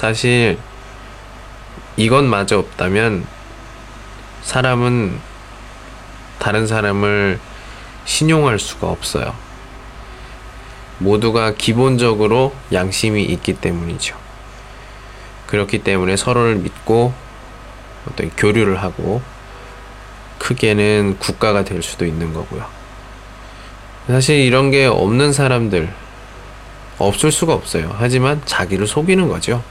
사실 이것마저 없다면 사람은 다른 사람을 신용할 수가 없어요. 모두가 기본적으로 양심이 있기 때문이죠. 그렇기 때문에 서로를 믿고 어떤 교류를 하고 크게는 국가가 될 수도 있는 거고요. 사실 이런 게 없는 사람들 없을 수가 없어요. 하지만 자기를 속이는 거죠.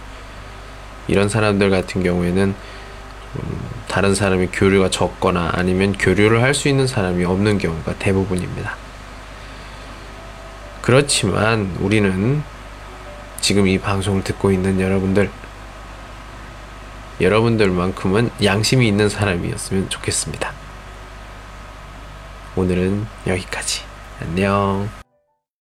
이런 사람들 같은 경우에는 음, 다른 사람이 교류가 적거나 아니면 교류를 할 수 있는 사람이 없는 경우가 대부분입니다. 그렇지만 우리는 지금 이 방송을 듣고 있는 여러분들, 여러분들만큼은 양심이 있는 사람이었으면 좋겠습니다. 오늘은 여기까지. 안녕.